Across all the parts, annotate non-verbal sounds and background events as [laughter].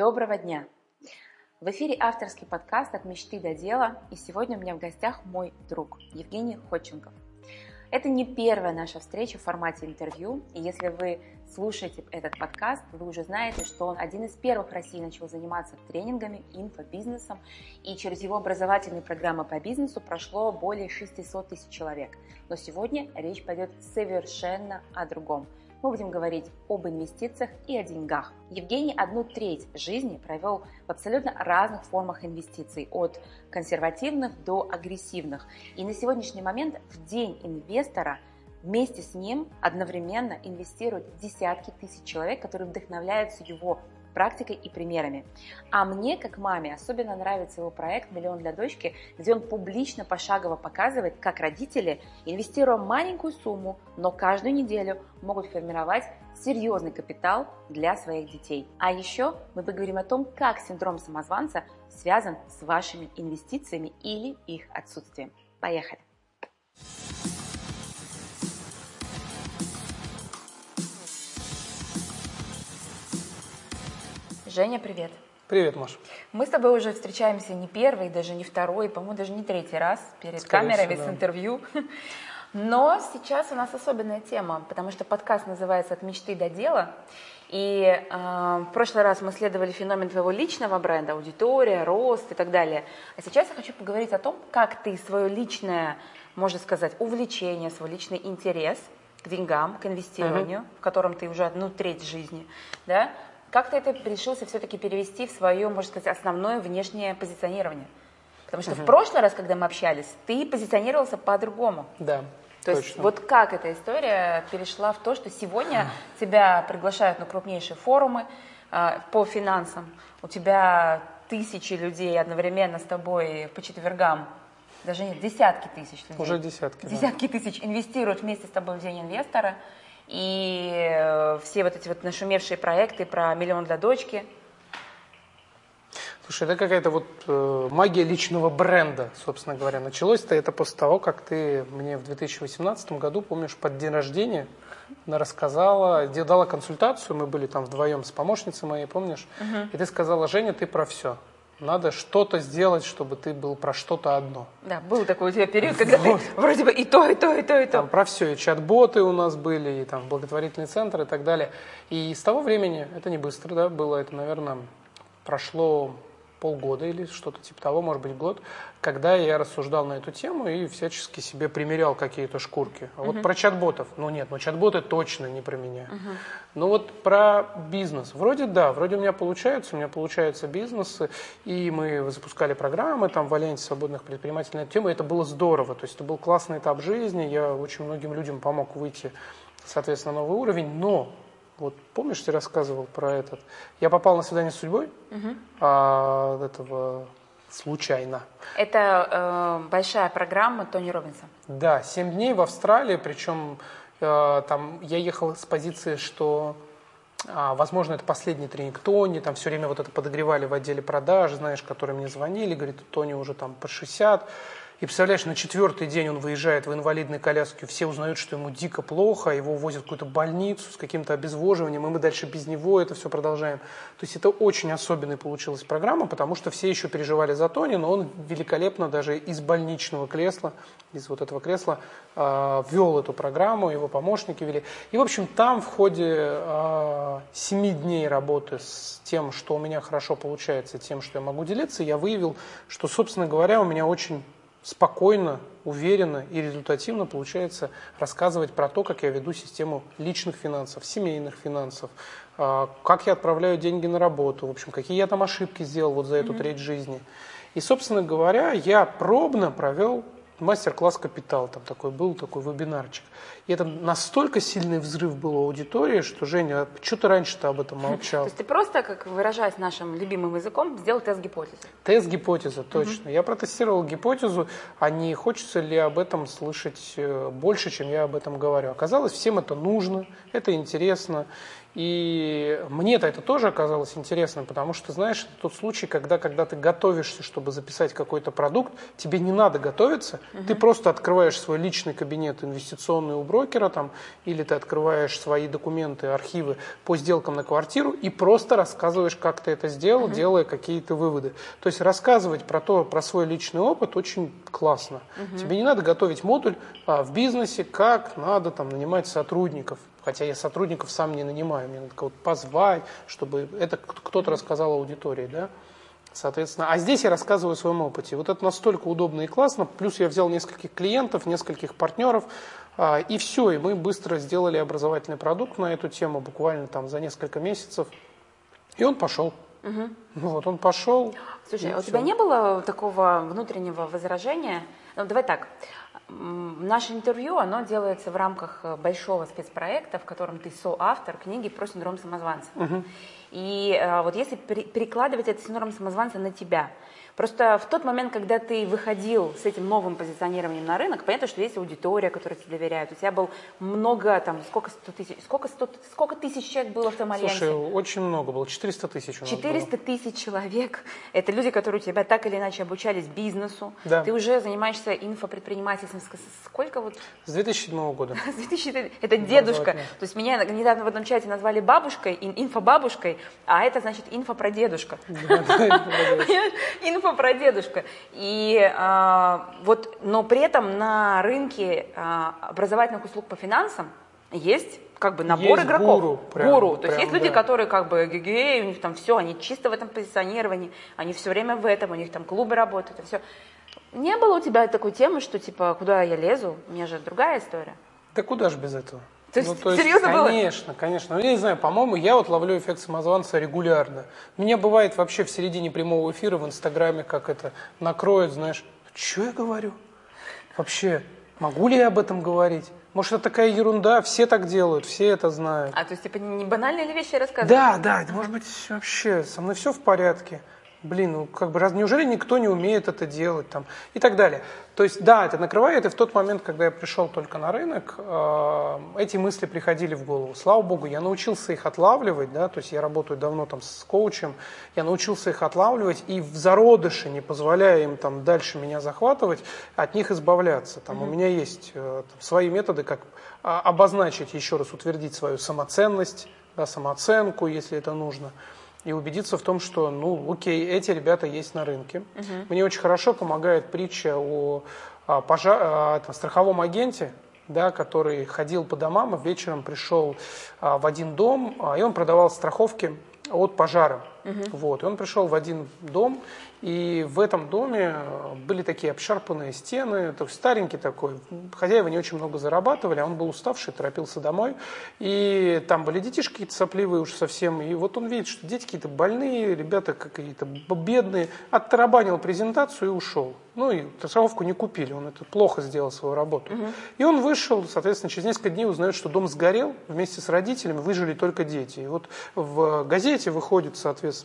Доброго дня! В эфире авторский подкаст «От мечты до дела» и сегодня у меня в гостях мой друг Евгений Ходченков. Это не первая наша встреча в формате интервью, и если вы слушаете этот подкаст, вы уже знаете, что он один из первых в России начал заниматься тренингами, инфобизнесом, и через его образовательные программы по бизнесу прошло более 600 тысяч человек. Но сегодня речь пойдет совершенно о другом – мы будем говорить об инвестициях и о деньгах. Евгений одну треть жизни провел в абсолютно разных формах инвестиций, от консервативных до агрессивных. И на сегодняшний момент в день инвестора вместе с ним одновременно инвестируют десятки тысяч человек, которые вдохновляются его практикой и примерами. А мне, как маме, особенно нравится его проект «Миллион для дочки», где он публично пошагово показывает, как родители, инвестируя маленькую сумму, но каждую неделю могут формировать серьезный капитал для своих детей. А еще мы поговорим о том, как синдром самозванца связан с вашими инвестициями или их отсутствием. Поехали! Женя, привет. Привет, Маша. Мы с тобой уже встречаемся не первый, даже не второй, по-моему, даже не третий раз перед Скорее камерами всего, да. с интервью. [laughs] Но сейчас у нас особенная тема, потому что подкаст называется «От мечты до дела». И э, в прошлый раз мы исследовали феномен твоего личного бренда, аудитория, рост и так далее. А сейчас я хочу поговорить о том, как ты свое личное, можно сказать, увлечение, свой личный интерес к деньгам, к инвестированию, uh-huh. в котором ты уже одну треть жизни, да, как ты это решился все-таки перевести в свое, можно сказать, основное внешнее позиционирование? Потому что угу. в прошлый раз, когда мы общались, ты позиционировался по-другому. Да. То точно. есть вот как эта история перешла в то, что сегодня тебя приглашают на крупнейшие форумы э, по финансам, у тебя тысячи людей одновременно с тобой по четвергам, даже нет, десятки тысяч людей. Уже десятки. Десятки да. тысяч инвестируют вместе с тобой в День инвестора и э, все вот эти вот нашумевшие проекты про миллион для дочки. Слушай, это какая-то вот э, магия личного бренда, собственно говоря. Началось-то это после того, как ты мне в 2018 году, помнишь, под день рождения она рассказала, дала консультацию, мы были там вдвоем с помощницей моей, помнишь? Угу. И ты сказала, Женя, ты про все. Надо что-то сделать, чтобы ты был про что-то одно. Да, был такой у тебя период, когда вот. ты вроде бы и то, и то, и то, и то. Там про все, и чат-боты у нас были, и там благотворительный центр и так далее. И с того времени, это не быстро, да, было, это, наверное, прошло полгода или что-то типа того, может быть, год, когда я рассуждал на эту тему и всячески себе примерял какие-то шкурки. А uh-huh. вот про чат-ботов, ну нет, ну чат-боты точно не про меня. Uh-huh. Ну вот про бизнес. Вроде да, вроде у меня получается, у меня получаются бизнесы, и мы запускали программы там в Альянсе свободных предпринимателей на эту тему, это было здорово, то есть это был классный этап жизни, я очень многим людям помог выйти, соответственно, на новый уровень, но вот помнишь, ты рассказывал про этот? Я попал на свидание с судьбой угу. а, этого случайно. Это э, большая программа Тони Робинса. Да, семь дней в Австралии, причем э, там я ехал с позиции, что а, возможно, это последний тренинг Тони, там все время вот это подогревали в отделе продаж, знаешь, которые мне звонили, говорит, Тони уже там по 60, и представляешь, на четвертый день он выезжает в инвалидной коляске, все узнают, что ему дико плохо, его возят в какую-то больницу с каким-то обезвоживанием, и мы дальше без него это все продолжаем. То есть это очень особенная получилась программа, потому что все еще переживали за Тони, но он великолепно даже из больничного кресла, из вот этого кресла, э, вел эту программу, его помощники вели. И, в общем, там в ходе э, семи дней работы с тем, что у меня хорошо получается, тем, что я могу делиться, я выявил, что, собственно говоря, у меня очень спокойно, уверенно и результативно получается рассказывать про то, как я веду систему личных финансов, семейных финансов, а, как я отправляю деньги на работу, в общем, какие я там ошибки сделал вот за эту mm-hmm. треть жизни. И, собственно говоря, я пробно провел мастер-класс «Капитал», там такой был, такой вебинарчик. И это настолько сильный взрыв был у аудитории, что, Женя, что ты раньше-то об этом [laughs] молчал? То есть ты просто, как выражаясь нашим любимым языком, сделал тест гипотезы? Тест гипотезы, точно. Я протестировал гипотезу, а не хочется ли об этом слышать э, больше, чем я об этом говорю. Оказалось, всем это нужно, это интересно. И мне-то это тоже оказалось интересным, потому что, знаешь, это тот случай, когда, когда ты готовишься, чтобы записать какой-то продукт, тебе не надо готовиться, угу. ты просто открываешь свой личный кабинет инвестиционный у брокера там, или ты открываешь свои документы, архивы по сделкам на квартиру и просто рассказываешь, как ты это сделал, угу. делая какие-то выводы. То есть рассказывать про то, про свой личный опыт очень классно. Угу. Тебе не надо готовить модуль а, в бизнесе, как надо там нанимать сотрудников. Хотя я сотрудников сам не нанимаю, мне надо кого-то позвать, чтобы это кто-то рассказал аудитории, да. Соответственно, а здесь я рассказываю о своем опыте. Вот это настолько удобно и классно. Плюс я взял нескольких клиентов, нескольких партнеров, а, и все, и мы быстро сделали образовательный продукт на эту тему, буквально там за несколько месяцев. И он пошел. Угу. Вот он пошел. Слушай, а у тебя не было такого внутреннего возражения? Ну, давай так. Наше интервью, оно делается в рамках э, большого спецпроекта, в котором ты соавтор книги про синдром самозванца. Угу. И э, вот если перекладывать этот синдром самозванца на тебя, Просто в тот момент, когда ты выходил с этим новым позиционированием на рынок, понятно, что есть аудитория, которая тебе доверяет. У тебя был много, там, сколько, 100 тысяч, сколько, 100, сколько тысяч человек было в том альянсе? Слушай, очень много было, 400 тысяч у нас 400 было. тысяч человек. [laughs] Это люди, которые у тебя так или иначе обучались бизнесу. Да. Ты уже занимаешься инфопредпринимательством. Сколько вот? С 2007 года. [laughs] С 2000, это дедушка. То есть меня недавно в одном чате назвали бабушкой, инфобабушкой, а это значит. [laughs] Инфо про дедушка. И а, вот, но при этом на рынке а, образовательных услуг по финансам есть как бы набор есть игроков. Гуру. Прям, гуру. То прям, есть есть люди, да. которые как бы гей, у них там все, они чисто в этом позиционировании, они все время в этом, у них там клубы работают и все. Не было у тебя такой темы, что типа, куда я лезу? У меня же другая история. Да куда же без этого? То есть, ну, то есть серьезно конечно, было? Конечно, конечно. Ну, я не знаю, по-моему, я вот ловлю эффект самозванца регулярно. Меня бывает вообще в середине прямого эфира в Инстаграме, как это накроет, знаешь, что я говорю? Вообще, могу ли я об этом говорить? Может, это такая ерунда, все так делают, все это знают. А, то есть, типа, не банальные ли вещи рассказывать? Да, да, может быть, вообще, со мной все в порядке блин, ну как бы раз, неужели никто не умеет это делать там и так далее. То есть да, это накрывает, и в тот момент, когда я пришел только на рынок, э, эти мысли приходили в голову. Слава богу, я научился их отлавливать, да, то есть я работаю давно там с коучем, я научился их отлавливать и в зародыше, не позволяя им там дальше меня захватывать, от них избавляться. Там mm-hmm. у меня есть э, там, свои методы, как а, обозначить, еще раз утвердить свою самоценность, да, самооценку, если это нужно и убедиться в том, что, ну, окей, эти ребята есть на рынке. Угу. Мне очень хорошо помогает притча о, о, пожар, о страховом агенте, да, который ходил по домам, и вечером пришел а, в один дом, а, и он продавал страховки от пожара. Угу. Вот, и он пришел в один дом, и в этом доме были такие обшарпанные стены, то есть старенький такой. Хозяева не очень много зарабатывали, а он был уставший, торопился домой. И там были детишки какие-то сопливые уже совсем. И вот он видит, что дети какие-то больные, ребята какие-то бедные. Оттарабанил презентацию и ушел. Ну и страховку не купили, он это плохо сделал свою работу. Угу. И он вышел, соответственно, через несколько дней узнает, что дом сгорел, вместе с родителями выжили только дети. И вот в газете выходит, соответственно,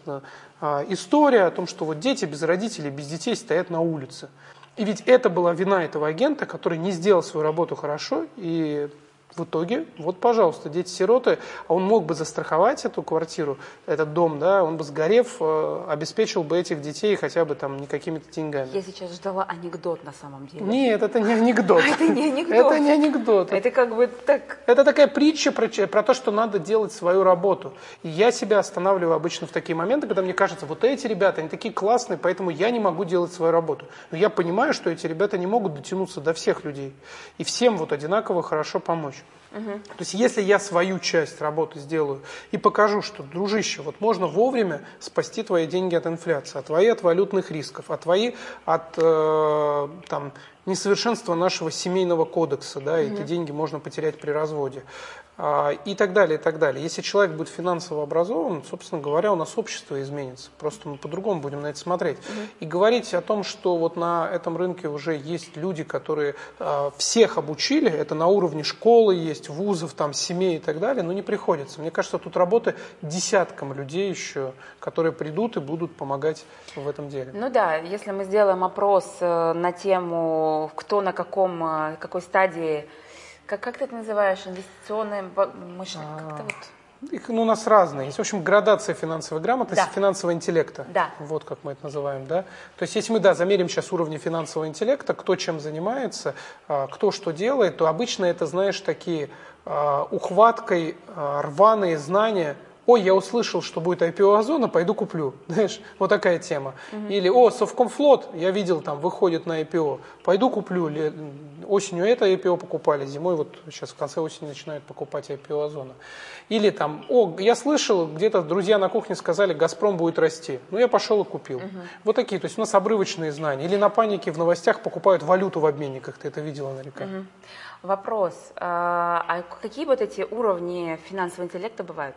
а, история о том, что вот дети без родителей, без детей стоят на улице. И ведь это была вина этого агента, который не сделал свою работу хорошо и в итоге, вот, пожалуйста, дети-сироты, а он мог бы застраховать эту квартиру, этот дом, да, он бы сгорев, э, обеспечил бы этих детей хотя бы там не какими-то деньгами. Я сейчас ждала анекдот на самом деле. Нет, это не анекдот. [laughs] Это не анекдот. Это не анекдот. Это как бы так... Это такая притча про, про то, что надо делать свою работу. И я себя останавливаю обычно в такие моменты, когда мне кажется, вот эти ребята, они такие классные, поэтому я не могу делать свою работу. Но я понимаю, что эти ребята не могут дотянуться до всех людей. И всем вот одинаково хорошо помочь. Угу. То есть если я свою часть работы сделаю и покажу, что, дружище, вот можно вовремя спасти твои деньги от инфляции, а твои от валютных рисков, а твои от э, там, несовершенства нашего семейного кодекса, да, угу. эти деньги можно потерять при разводе. А, и так далее, и так далее. Если человек будет финансово образован, собственно говоря, у нас общество изменится. Просто мы по-другому будем на это смотреть. Угу. И говорить о том, что вот на этом рынке уже есть люди, которые э, всех обучили, это на уровне школы есть, вузов, там, семей и так далее, но не приходится. Мне кажется, тут работа десяткам людей еще, которые придут и будут помогать в этом деле. Ну да, если мы сделаем опрос э, на тему, кто на каком, э, какой стадии как, как ты это называешь? Инвестиционное мышление? Как-то вот... Их, ну, у нас разные. Есть, в общем, градация финансовой грамотности, Да. финансового интеллекта. Да. Вот как мы это называем, да. То есть, если мы, да, замерим сейчас уровни финансового интеллекта, кто чем занимается, а, кто что делает, то обычно это, знаешь, такие а, ухваткой а, рваные знания. Ой, я услышал, что будет IPO Озона, пойду куплю. [laughs] Знаешь, вот такая тема. Или, о, Совкомфлот, я видел, там выходит на IPO, пойду куплю. Осенью это IPO покупали, зимой вот сейчас в конце осени начинают покупать IPO Озона. Или там, о, я слышал, где-то друзья на кухне сказали, Газпром будет расти. Ну, я пошел и купил. Вот такие, то есть у нас обрывочные знания. Или на панике в новостях покупают валюту в обменниках, ты это видела наверняка. Вопрос. А а какие вот эти уровни финансового интеллекта бывают?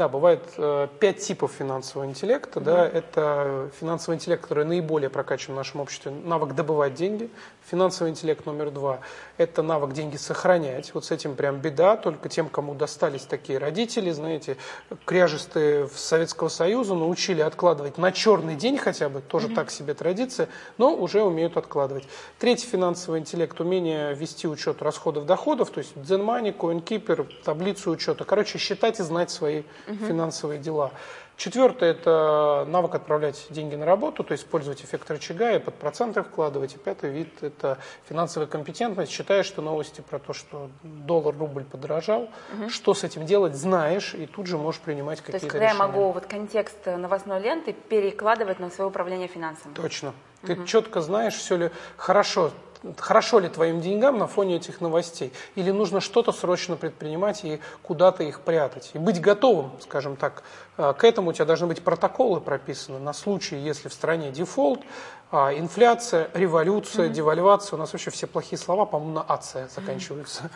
Да, бывает э, пять типов финансового интеллекта. Да, это финансовый интеллект, который наиболее прокачан в нашем обществе, навык добывать деньги. Финансовый интеллект номер два – это навык деньги сохранять. Вот с этим прям беда, только тем, кому достались такие родители, знаете, кряжестые Советского Союза, научили откладывать на черный день хотя бы, тоже так себе традиция, но уже умеют откладывать. Третий финансовый интеллект – умение вести учет расходов-доходов, то есть Zen Money, CoinKeeper, таблицу учета. Короче, считать и знать свои финансовые дела. Четвертое – это навык отправлять деньги на работу, то есть использовать эффект рычага и под проценты вкладывать. И пятый вид – это финансовая компетентность. Считаешь, что новости про то, что доллар, рубль подорожал, что с этим делать, знаешь, и тут же можешь принимать То есть, какие-то когда я решения. могу вот контекст новостной ленты перекладывать на свое управление финансами. Точно. Ты четко знаешь, все ли хорошо, хорошо ли твоим деньгам на фоне этих новостей. Или нужно что-то срочно предпринимать и куда-то их прятать. И быть готовым, скажем так, э, к этому у тебя должны быть протоколы прописаны на случай, если в стране дефолт, а, инфляция, революция, девальвация. У нас вообще все плохие слова, по-моему, на ация заканчиваются.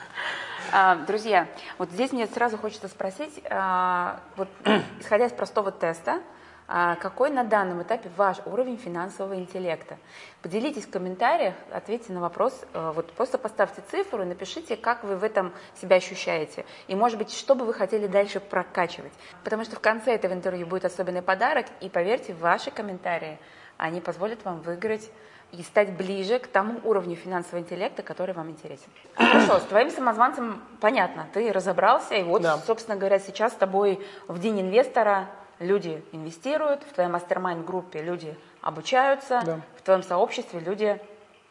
А, Друзья, вот здесь мне сразу хочется спросить, а, вот, [coughs] исходя из простого теста, какой на данном этапе ваш уровень финансового интеллекта? Поделитесь в комментариях, ответьте на вопрос, э, вот просто поставьте цифру и напишите, как вы в этом себя ощущаете. И, может быть, что бы вы хотели дальше прокачивать. Потому что в конце этого интервью будет особенный подарок, и поверьте, ваши комментарии, они позволят вам выиграть и стать ближе к тому уровню финансового интеллекта, который вам интересен. [clears throat] Хорошо, с твоим самозванцем понятно, ты разобрался, и вот, Да. собственно говоря, сейчас с тобой в День инвестора люди инвестируют, в твоей мастер-майнд-группе люди обучаются, Да. в твоем сообществе люди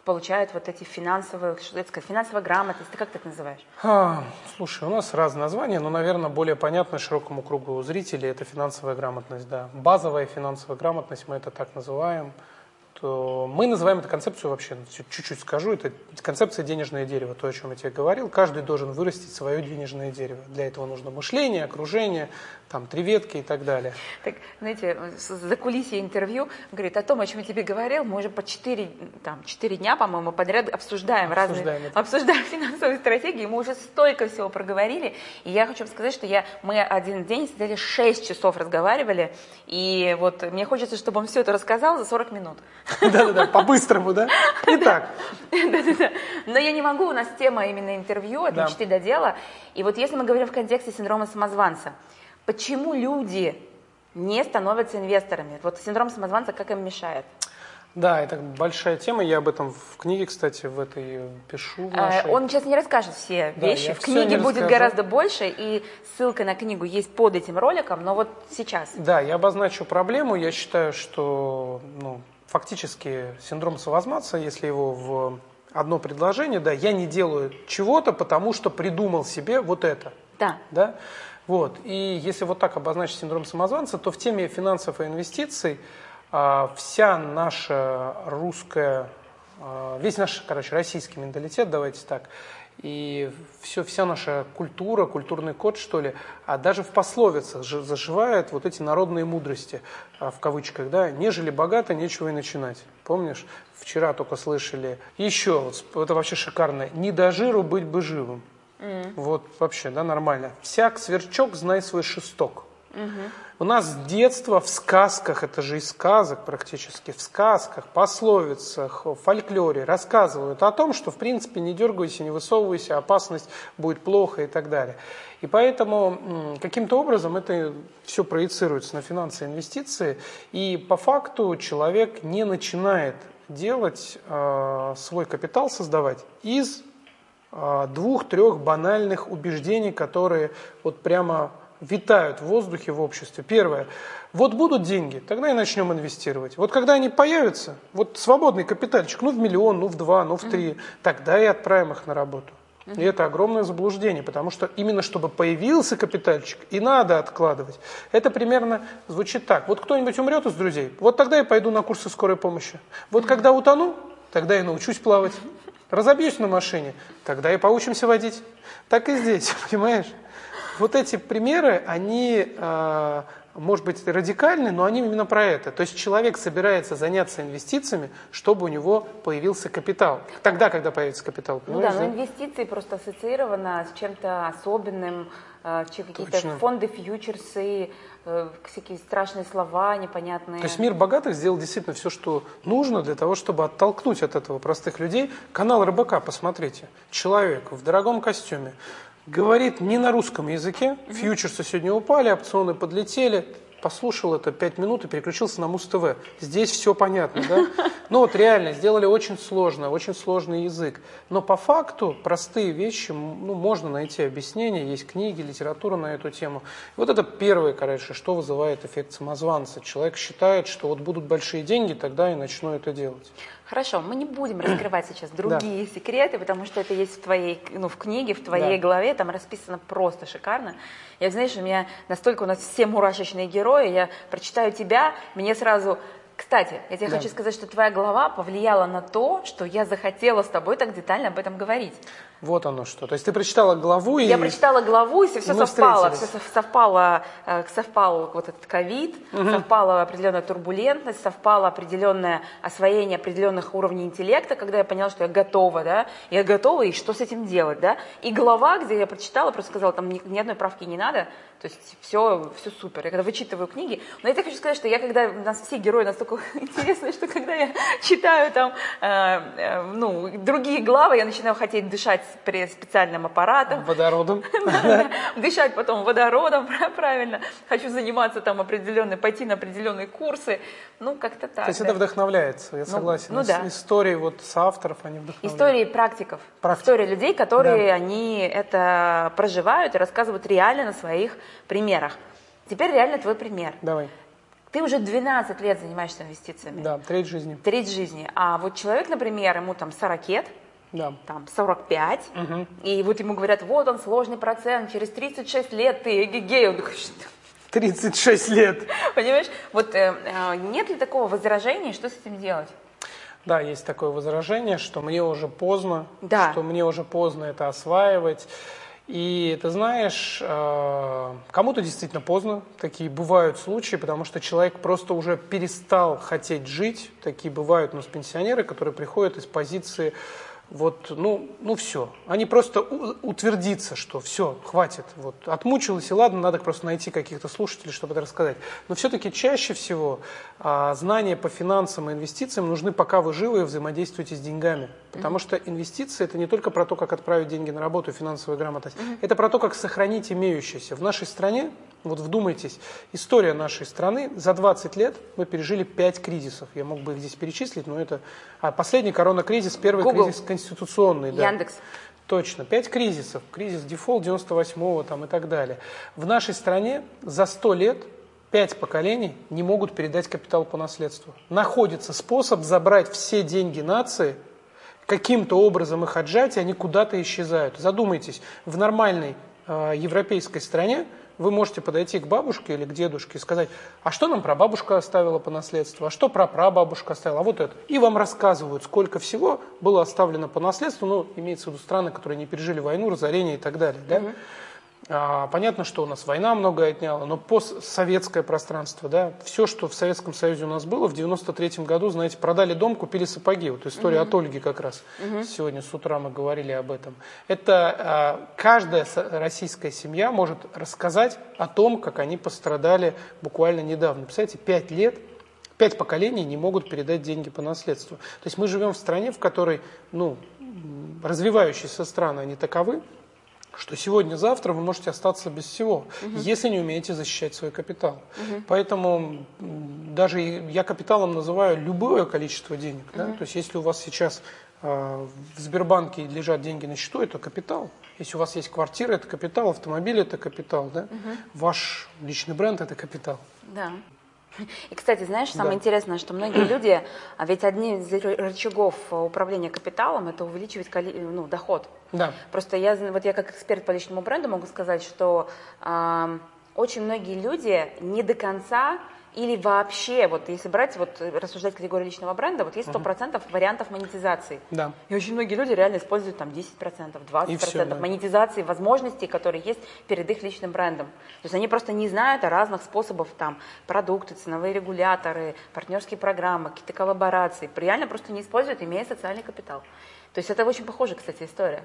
получают вот эти финансовые, что это сказать, финансовая грамотность, ты как ты это называешь? А, слушай, у нас разные названия, но, наверное, более понятно широкому кругу зрителей это финансовая грамотность, да. Базовая финансовая грамотность, мы это так называем. То мы называем эту концепцию вообще, ну, чуть- чуть-чуть скажу, это концепция денежное дерево, то, о чем я тебе говорил. Каждый должен вырастить свое денежное дерево. Для этого нужно мышление, окружение, там, три ветки и так далее. Так, знаете, за кулисье интервью говорит о том, о чем я тебе говорил, мы уже по 4, там, 4 дня, по-моему, подряд обсуждаем, Обсуждаем разные, это. обсуждаем финансовые стратегии, мы уже столько всего проговорили, и я хочу вам сказать, что я, мы один день сидели 6 часов разговаривали, и вот мне хочется, чтобы он все это рассказал за 40 минут. [laughs] Да-да-да, по-быстрому, да? Итак, Да-да-да. Но я не могу, у нас тема именно интервью, от мечты до дела. И вот если мы говорим в контексте синдрома самозванца, почему люди не становятся инвесторами? Вот синдром самозванца как им мешает? да, это большая тема, я об этом в книге, кстати, в этой пишу. в Э, нашей. Он сейчас не расскажет все Да, вещи. В книге будет расскажу. гораздо больше, и ссылка на книгу есть под этим роликом, но вот сейчас. Да, я обозначу проблему. Я считаю, что ну, фактически синдром самозванца, если его в одно предложение, да, я не делаю чего-то, потому что придумал себе вот это. Да. Да? Вот. И если вот так обозначить синдром самозванца, то в теме финансов и инвестиций а, вся наша русская, а, весь наш, короче, российский менталитет, давайте так, и все, вся наша культура, культурный код, что ли, а даже в пословицах заживают вот эти народные мудрости, а, в кавычках, да, нежели богато, нечего и начинать. Помнишь, вчера только слышали, еще, вот, это вообще шикарно, не до жиру быть бы живым. Вот вообще, да, нормально. Всяк сверчок, знай свой шесток. У нас с детства в сказках, это же из сказок практически, в сказках, пословицах, в фольклоре рассказывают о том, что в принципе не дергайся, не высовывайся, опасность будет плохо и так далее. И поэтому каким-то образом это все проецируется на финансы инвестиции, и по факту человек не начинает делать э, свой капитал, создавать из а, двух-трех банальных убеждений, которые вот прямо витают в воздухе в обществе. Первое. Вот будут деньги, тогда и начнем инвестировать. Вот когда они появятся, вот свободный капитальчик, ну в миллион, ну в два, ну в три, mm-hmm. тогда и отправим их на работу. И это огромное заблуждение, потому что именно чтобы появился капитальчик, и надо откладывать. Это примерно звучит так. Вот кто-нибудь умрет из друзей, вот тогда я пойду на курсы скорой помощи. Вот когда утону, тогда я научусь плавать. Разобьюсь на машине, тогда и поучимся водить. Так и здесь, [laughs] понимаешь? Вот эти примеры, они, а, может быть, радикальны, но они именно про это. То есть человек собирается заняться инвестициями, чтобы у него появился капитал. Тогда, когда появится капитал. Ну да, но инвестиции просто ассоциированы с чем-то особенным, а, какие-то фонды, фьючерсы, э, всякие страшные слова непонятные. То есть мир богатых сделал действительно все, что нужно для того, чтобы оттолкнуть от этого простых людей. Канал РБК, посмотрите. Человек в дорогом костюме, говорит не на русском языке, фьючерсы сегодня упали, опционы подлетели, послушал это 5 минут и переключился на Муз-ТВ. Здесь все понятно, да? [laughs] Ну вот реально, сделали очень сложно, очень сложный язык. Но по факту простые вещи, ну, можно найти объяснение, есть книги, литература на эту тему. И вот это первое, короче, что вызывает эффект самозванца. Человек считает, что вот будут большие деньги, тогда и начну это делать. Хорошо, мы не будем [clears throat] раскрывать сейчас другие да. секреты, потому что это есть в твоей, ну, в книге, в твоей да. голове, там расписано просто шикарно. Я, знаешь, у меня настолько у нас все мурашечные герои, я прочитаю тебя, мне сразу кстати, я тебе да. хочу сказать, что твоя глава повлияла на то, что я захотела с тобой так детально об этом говорить. Вот оно что. То есть ты прочитала главу и... Я прочитала главу, и все, все совпало. Все совпало, э, совпал вот этот ковид, угу. совпала определенная турбулентность, совпало определенное освоение определенных уровней интеллекта, когда я поняла, что я готова, да, я готова, и что с этим делать, да. И глава, где я прочитала, просто сказала, там ни, ни одной правки не надо, то есть все, все супер. Я когда вычитываю книги, но я так хочу сказать, что я когда, у нас все герои настолько [laughs] интересные, что когда я читаю там, э, э, ну, другие главы, я начинаю хотеть дышать при специальным аппаратом. Водородом. [laughs] Дышать потом водородом, [laughs] правильно. Хочу заниматься там определенные, пойти на определенные курсы. Ну, как-то так. То есть это вдохновляется, я ну, согласен. Ну, да. Истории вот с авторов, они вдохновляют. Истории практиков. Истории людей, которые они это проживают и рассказывают реально на своих примерах. Теперь реально твой пример. Давай. Ты уже 12 лет занимаешься инвестициями. Да, треть жизни. Треть жизни. А вот человек, например, ему там 40 лет, да. там 45, угу. и вот ему говорят, вот он сложный процент, через 36 лет ты эгегей. Он такой, 36 лет. Понимаешь? Вот э, э, нет ли такого возражения, что с этим делать? Да, есть такое возражение, что мне уже поздно, да. что мне уже поздно это осваивать. И ты знаешь, э, кому-то действительно поздно, такие бывают случаи, потому что человек просто уже перестал хотеть жить. Такие бывают у нас пенсионеры, которые приходят из позиции вот, ну, ну все. Они просто утвердиться, что все, хватит. Вот, отмучилась, и ладно, надо просто найти каких-то слушателей, чтобы это рассказать. Но все-таки чаще всего а, знания по финансам и инвестициям нужны, пока вы живы и взаимодействуете с деньгами. Потому что инвестиции это не только про то, как отправить деньги на работу, финансовая грамотность. Это про то, как сохранить имеющееся. В нашей стране, вот вдумайтесь, история нашей страны, за 20 лет мы пережили 5 кризисов. Я мог бы их здесь перечислить, но это... А последний коронакризис, первый Google. кризис конституционный. Да. Яндекс. Точно. Пять кризисов. Кризис дефолт 98-го там, и так далее. В нашей стране за 100 лет пять поколений не могут передать капитал по наследству. Находится способ забрать все деньги нации – каким-то образом их отжать, и они куда-то исчезают. Задумайтесь, в нормальной э, европейской стране вы можете подойти к бабушке или к дедушке и сказать, а что нам про бабушка оставила по наследству, а что про прабабушка оставила, а вот это. И вам рассказывают, сколько всего было оставлено по наследству, ну, имеется в виду страны, которые не пережили войну, разорение и так далее. Да? Угу. А, понятно, что у нас война многое отняла, но постсоветское пространство, да, все, что в Советском Союзе у нас было, в 93 году, знаете, продали дом, купили сапоги. Вот история угу. от Ольги как раз. Угу. Сегодня с утра мы говорили об этом. Это а, каждая российская семья может рассказать о том, как они пострадали буквально недавно. Представляете, пять лет пять поколений не могут передать деньги по наследству. То есть мы живем в стране, в которой ну, развивающиеся страны, они таковы, что сегодня-завтра вы можете остаться без всего, угу. если не умеете защищать свой капитал. Угу. Поэтому даже я капиталом называю любое количество денег. Угу. Да? То есть если у вас сейчас в Сбербанке лежат деньги на счету, это капитал. Если у вас есть квартира, это капитал, автомобиль это капитал, да? Угу. Ваш личный бренд это капитал. Да. И, кстати, знаешь, самое да. интересное, что многие люди, а ведь одни из рычагов управления капиталом это увеличивать ну, доход. Да. Просто я, вот я как эксперт по личному бренду могу сказать, что э, очень многие люди не до конца или вообще, вот если брать, вот рассуждать категорию личного бренда, вот есть 100% uh вариантов монетизации. Да. И очень многие люди реально используют там 10%, 20% все, да. монетизации, возможностей, которые есть перед их личным брендом. То есть они просто не знают о разных способах, там, продукты, ценовые регуляторы, партнерские программы, какие-то коллаборации. Реально просто не используют, имея социальный капитал. То есть это очень похожая, кстати, история.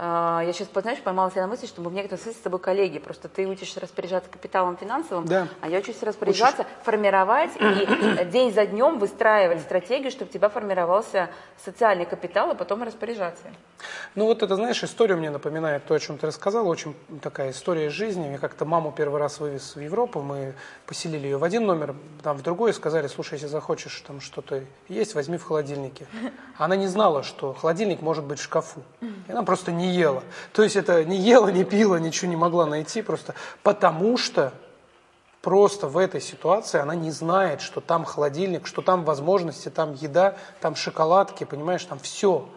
А, я сейчас, знаешь, поймала себя на мысли, что мы в некотором смысле с тобой коллеги. Просто ты учишься распоряжаться капиталом финансовым, да. а я учусь распоряжаться, Учишь. формировать и день за днем выстраивать стратегию, чтобы у тебя формировался социальный капитал, а потом распоряжаться. Ну вот это, знаешь, история мне напоминает то, о чем ты рассказал. Очень такая история жизни. Я как-то маму первый раз вывез в Европу. Мы поселили ее в один номер, там в другой, и сказали, слушай, если захочешь там что-то есть, возьми в холодильнике. Она не знала, что холодильник может быть в шкафу. И она просто не ела. То есть это не ела, не пила, ничего не могла найти, просто потому что просто в этой ситуации она не знает, что там холодильник, что там возможности, там еда, там шоколадки, понимаешь, там все.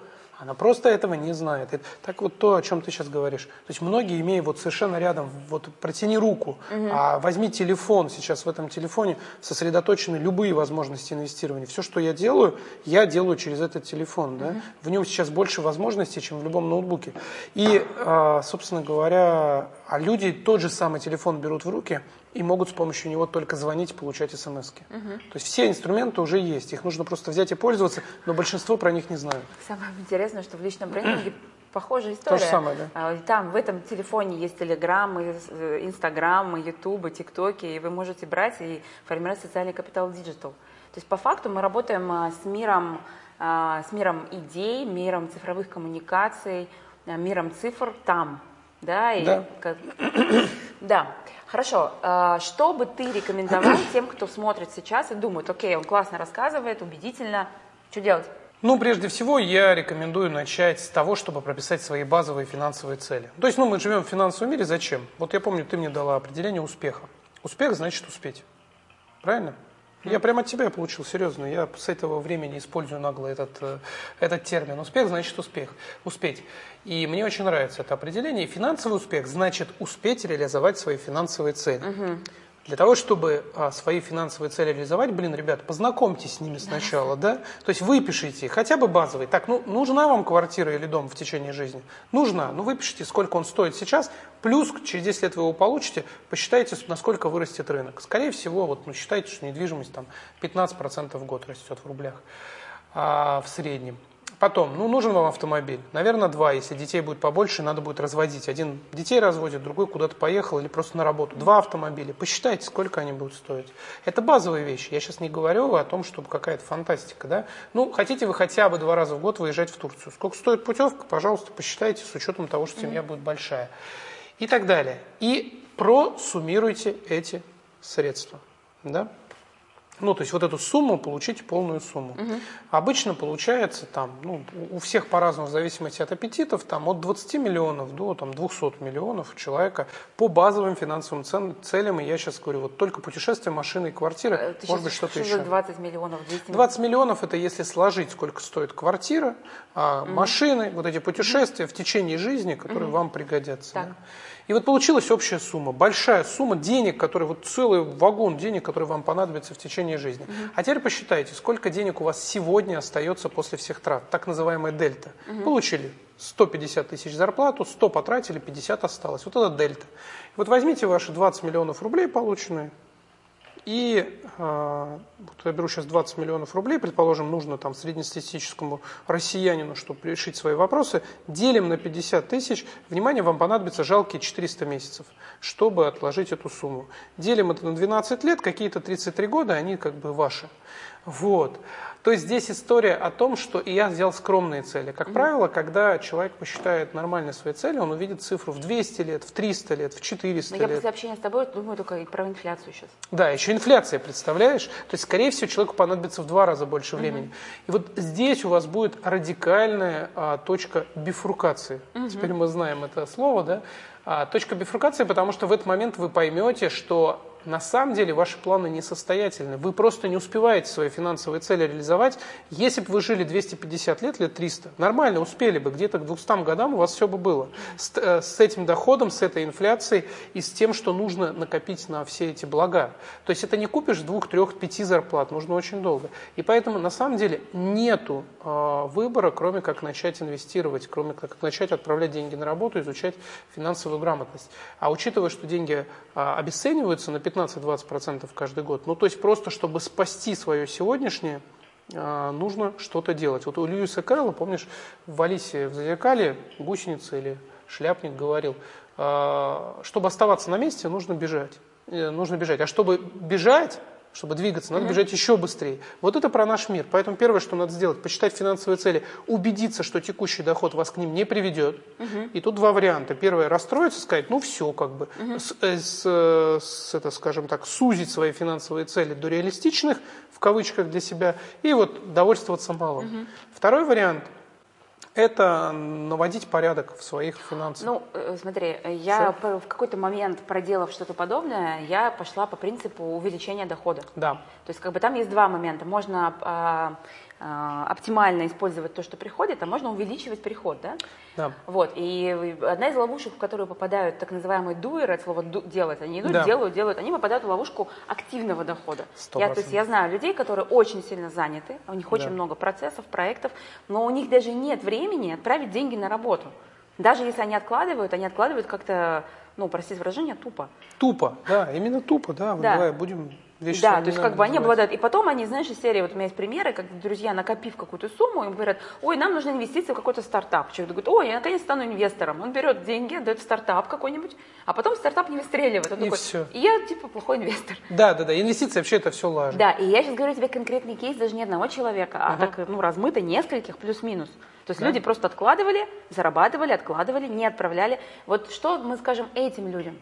Она просто этого не знает. Это, так вот то, о чем ты сейчас говоришь. То есть многие, имея вот совершенно рядом, вот протяни руку, угу. а возьми телефон, сейчас в этом телефоне сосредоточены любые возможности инвестирования. Все, что я делаю, я делаю через этот телефон. Да? Угу. В нем сейчас больше возможностей, чем в любом ноутбуке. И, а, собственно говоря, а люди тот же самый телефон берут в руки, и могут с помощью него только звонить получать смс -ки. Угу. То есть все инструменты уже есть, их нужно просто взять и пользоваться, но большинство про них не знают. Самое интересное, что в личном брендинге [clears throat] похожая история. То же самое, да. А, там в этом телефоне есть Телеграм, Инстаграм, Ютуб, ТикТоки, и вы можете брать и формировать социальный капитал digital. То есть по факту мы работаем а, с миром, а, с миром идей, миром цифровых коммуникаций, миром цифр там, да, и да. Как... [coughs] да. Хорошо. А, что бы ты рекомендовал [coughs] тем, кто смотрит сейчас и думает, окей, он классно рассказывает, убедительно, что делать? Ну, прежде всего, я рекомендую начать с того, чтобы прописать свои базовые финансовые цели. То есть, ну, мы живем в финансовом мире, зачем? Вот я помню, ты мне дала определение успеха. Успех значит успеть. Правильно? Я прямо от тебя получил, серьезно. Я с этого времени использую нагло этот, э, этот термин. Успех значит успех, успеть. И мне очень нравится это определение. финансовый успех значит успеть реализовать свои финансовые цели. Угу. Для того, чтобы а, свои финансовые цели реализовать, блин, ребят, познакомьтесь с ними сначала, да? То есть выпишите хотя бы базовый. Так, ну, нужна вам квартира или дом в течение жизни? Нужна. Ну, выпишите, сколько он стоит сейчас, плюс через 10 лет вы его получите, посчитайте, насколько вырастет рынок. Скорее всего, вот, ну, считайте, что недвижимость там 15% в год растет в рублях а, в среднем. Потом, ну, нужен вам автомобиль. Наверное, два. Если детей будет побольше, надо будет разводить. Один детей разводит, другой куда-то поехал или просто на работу. Два автомобиля. Посчитайте, сколько они будут стоить. Это базовые вещи. Я сейчас не говорю о том, чтобы какая-то фантастика, да. Ну, хотите вы хотя бы два раза в год выезжать в Турцию. Сколько стоит путевка, пожалуйста, посчитайте с учетом того, что семья будет большая. И так далее. И просуммируйте эти средства, да. Ну, то есть вот эту сумму получите полную сумму. Угу. Обычно получается там, ну, у всех по-разному, в зависимости от аппетитов, там от 20 миллионов до там, 200 миллионов человека по базовым финансовым целям. И я сейчас говорю, вот только путешествия, машины и квартиры, э, Ты может быть что-то еще. 20 миллионов, 200 20 миллионов это если сложить, сколько стоит квартира, а, угу. машины, вот эти путешествия угу. в течение жизни, которые угу. вам пригодятся. Да? И вот получилась общая сумма, большая сумма денег, которые вот целый вагон денег, которые вам понадобятся в течение жизни. Угу. А теперь посчитайте, сколько денег у вас сегодня остается после всех трат, так называемая дельта. Угу. Получили 150 тысяч зарплату, 100 потратили, 50 осталось. Вот это дельта. Вот возьмите ваши 20 миллионов рублей полученные, и э, вот я беру сейчас 20 миллионов рублей, предположим, нужно там среднестатистическому россиянину, чтобы решить свои вопросы, делим на 50 тысяч, внимание, вам понадобится жалкие 400 месяцев, чтобы отложить эту сумму. Делим это на 12 лет, какие-то 33 года, они как бы ваши. Вот. То есть здесь история о том, что и я взял скромные цели. Как правило, когда человек посчитает нормальные свои цели, он увидит цифру в 200 лет, в 300 лет, в 400 Но лет. я после общения с тобой думаю только и про инфляцию сейчас. Да, еще инфляция, представляешь? То есть, скорее всего, человеку понадобится в два раза больше времени. Mm-hmm. И вот здесь у вас будет радикальная а, точка бифуркации. Mm-hmm. Теперь мы знаем это слово, да? А, точка бифуркации, потому что в этот момент вы поймете, что на самом деле ваши планы несостоятельны. Вы просто не успеваете свои финансовые цели реализовать. Если бы вы жили 250 лет, лет 300, нормально успели бы, где-то к 200 годам у вас все бы было. С, э, с этим доходом, с этой инфляцией и с тем, что нужно накопить на все эти блага. То есть это не купишь двух, трех, пяти зарплат, нужно очень долго. И поэтому на самом деле нету э, выбора, кроме как начать инвестировать, кроме как начать отправлять деньги на работу, изучать финансовую грамотность. А учитывая, что деньги э, обесцениваются на 15-20% каждый год. Ну, то есть просто, чтобы спасти свое сегодняшнее, а, нужно что-то делать. Вот у Льюиса Кэрролла, помнишь, в Алисе в Зазеркале гусеница или шляпник говорил, а, чтобы оставаться на месте, нужно бежать. Э, нужно бежать. А чтобы бежать, чтобы двигаться, надо бежать еще быстрее. Вот это про наш мир. Поэтому первое, что надо сделать, посчитать финансовые цели, убедиться, что текущий доход вас к ним не приведет. И тут два варианта. Первое, расстроиться, сказать, ну все, как бы, с, э, с, э, с, это, скажем так, сузить свои финансовые цели до реалистичных, в кавычках для себя, и вот довольствоваться малым. Второй вариант – это наводить порядок в своих финансах. Ну, э, смотри, я Все. в какой-то момент, проделав что-то подобное, я пошла по принципу увеличения дохода. Да. То есть, как бы там есть два момента. Можно а, оптимально использовать то, что приходит, а можно увеличивать приход, да? Да. Вот, и одна из ловушек, в которую попадают так называемые дуэры, от слова делать, они идут, да. делают, делают, они попадают в ловушку активного дохода. 100%. Я, то есть я знаю людей, которые очень сильно заняты, у них очень да. много процессов, проектов, но у них даже нет времени отправить деньги на работу. Даже если они откладывают, они откладывают как-то, ну, простите выражение, тупо. Тупо, да, именно тупо, да, да. давай будем Вещи да, то есть как бы они обладают. И потом они, знаешь, из серии, вот у меня есть примеры, как друзья, накопив какую-то сумму, им говорят, ой, нам нужны инвестиции в какой-то стартап. Человек говорит, ой, я наконец стану инвестором. Он берет деньги, дает стартап какой-нибудь, а потом стартап не выстреливает. Он и такой, все. И я типа плохой инвестор. Да, да, да, инвестиции вообще это все лажа. Да, и я сейчас говорю тебе конкретный кейс даже не одного человека, а uh-huh. так, ну, размыто нескольких плюс-минус. То есть да. люди просто откладывали, зарабатывали, откладывали, не отправляли. Вот что мы скажем этим людям?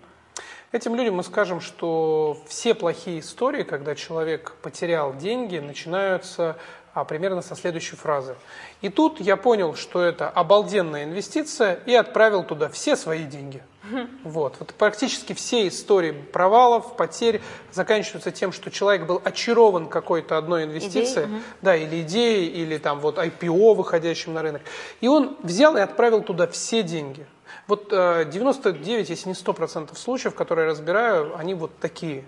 Этим людям мы скажем, что все плохие истории, когда человек потерял деньги, начинаются а, примерно со следующей фразы. И тут я понял, что это обалденная инвестиция и отправил туда все свои деньги. [laughs] Вот. вот практически все истории провалов, потерь заканчиваются тем, что человек был очарован какой-то одной инвестицией, Идеи? да, или идеей, или там вот IPO, выходящим на рынок, и он взял и отправил туда все деньги. Вот 99, э, если не 100% случаев, которые я разбираю, они вот такие.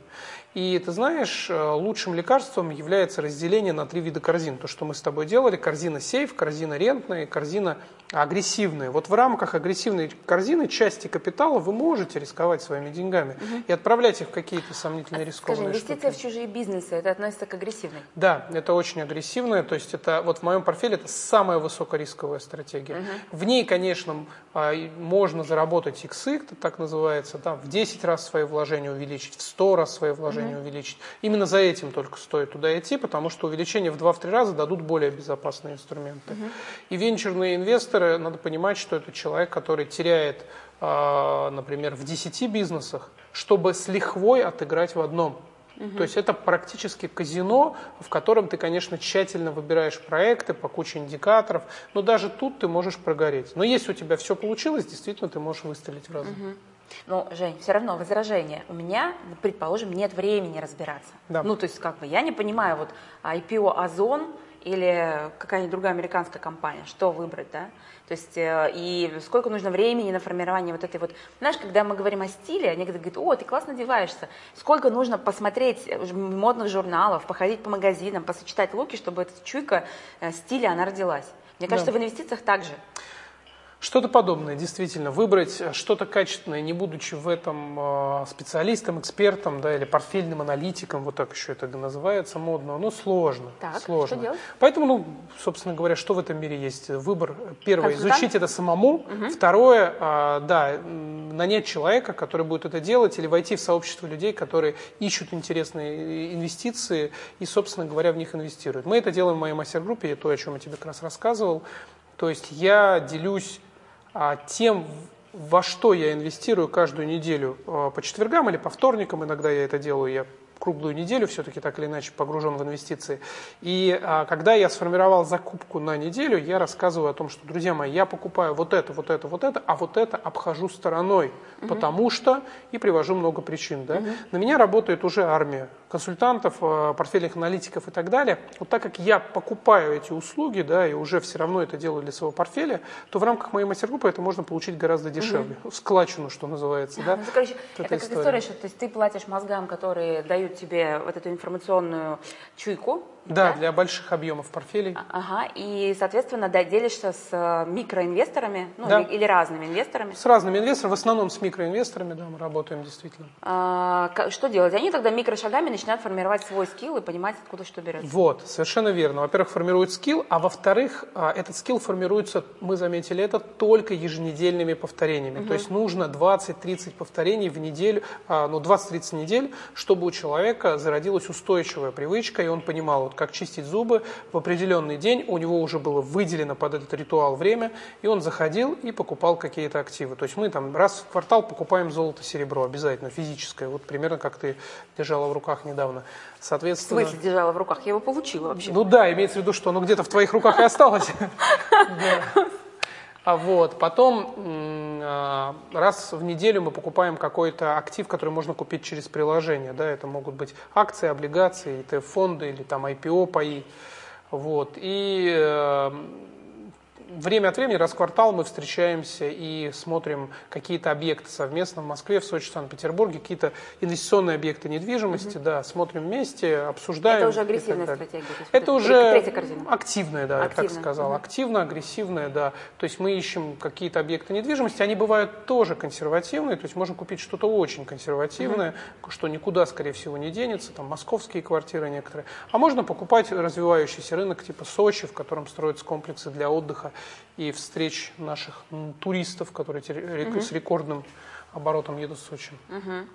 И ты знаешь, э, лучшим лекарством является разделение на три вида корзин. То, что мы с тобой делали, корзина сейф, корзина рентная корзина агрессивная. Вот в рамках агрессивной корзины части капитала вы можете рисковать своими деньгами угу. и отправлять их в какие-то сомнительные а, рискованные Скажи, инвестиция штуки. в чужие бизнесы, это относится к агрессивной? Да, это очень агрессивная. То есть это вот в моем портфеле это самая высокорисковая стратегия. Угу. В ней, конечно, а, можно заработать иксы, так называется, да, в 10 раз свои вложения увеличить, в 100 раз свои вложения предложение угу. увеличить. Именно за этим только стоит туда идти, потому что увеличение в 2-3 раза дадут более безопасные инструменты. Угу. И венчурные инвесторы, надо понимать, что это человек, который теряет, а, например, в 10 бизнесах, чтобы с лихвой отыграть в одном. Угу. То есть это практически казино, в котором ты, конечно, тщательно выбираешь проекты по куче индикаторов, но даже тут ты можешь прогореть. Но если у тебя все получилось, действительно ты можешь выстрелить в разум. Угу. Но, Жень, все равно возражение. У меня, предположим, нет времени разбираться. Да. Ну, то есть, как бы, я не понимаю, вот IPO Озон или какая-нибудь другая американская компания, что выбрать, да? То есть, э, и сколько нужно времени на формирование вот этой вот... Знаешь, когда мы говорим о стиле, некоторые говорят, о, ты классно одеваешься. Сколько нужно посмотреть модных журналов, походить по магазинам, посочетать луки, чтобы эта чуйка э, стиля, она родилась. Мне кажется, да. в инвестициях также. Что-то подобное, действительно. Выбрать что-то качественное, не будучи в этом э, специалистом, экспертом, да, или портфельным аналитиком, вот так еще это называется модно, ну, сложно. Так, сложно. что делать? Поэтому, ну, собственно говоря, что в этом мире есть? Выбор. Первое, изучить это самому. Угу. Второе, э, да, нанять человека, который будет это делать, или войти в сообщество людей, которые ищут интересные инвестиции и, собственно говоря, в них инвестируют. Мы это делаем в моей мастер-группе, то, о чем я тебе как раз рассказывал. То есть я делюсь тем, во что я инвестирую каждую неделю а, по четвергам или по вторникам, иногда я это делаю, я круглую неделю все-таки так или иначе погружен в инвестиции. И а, когда я сформировал закупку на неделю, я рассказываю о том, что, друзья мои, я покупаю вот это, вот это, вот это, а вот это обхожу стороной, угу. потому что и привожу много причин. Да? Угу. На меня работает уже армия консультантов, а, портфельных аналитиков и так далее. Вот так как я покупаю эти услуги, да, и уже все равно это делаю для своего портфеля, то в рамках моей мастер-группы это можно получить гораздо дешевле. Угу. Складчину, что называется. Да? Ну, короче, это, как история, что то есть ты платишь мозгам, которые дают тебе вот эту информационную чуйку, да, да, для больших объемов портфелей. А, ага, и, соответственно, да, делишься с э, микроинвесторами, ну, да. или, или разными инвесторами. С разными инвесторами, в основном с микроинвесторами, да, мы работаем действительно. А, что делать? Они тогда микрошагами начинают формировать свой скилл и понимать, откуда что берется. Вот, совершенно верно. Во-первых, формируют скилл, а во-вторых, а, этот скилл формируется, мы заметили это, только еженедельными повторениями. Угу. То есть нужно 20-30 повторений в неделю, а, ну, 20-30 недель, чтобы у человека зародилась устойчивая привычка, и он понимал, вот как чистить зубы, в определенный день у него уже было выделено под этот ритуал время, и он заходил и покупал какие-то активы. То есть мы там раз в квартал покупаем золото-серебро обязательно, физическое, вот примерно как ты держала в руках недавно. Соответственно... В смысле держала в руках? Я его получила вообще. Ну да, имеется в виду, что оно где-то в твоих руках и осталось. [laughs] А вот, потом а, раз в неделю мы покупаем какой-то актив, который можно купить через приложение. Да, это могут быть акции, облигации, ETF-фонды или там IPO паи. Вот. И э, время от времени, раз в квартал мы встречаемся и смотрим какие-то объекты совместно в Москве, в Сочи, Санкт-Петербурге, какие-то инвестиционные объекты недвижимости, угу. да, смотрим вместе, обсуждаем. Это уже агрессивная стратегия. Это уже активная, да, Активно. я так сказал. Угу. Активно, агрессивная, да. То есть мы ищем какие-то объекты недвижимости, они бывают тоже консервативные, то есть можно купить что-то очень консервативное, угу. что никуда, скорее всего, не денется, там московские квартиры некоторые. А можно покупать развивающийся рынок типа Сочи, в котором строятся комплексы для отдыха и встреч наших туристов, которые угу. с рекордным оборотом едут в Сочи. Угу.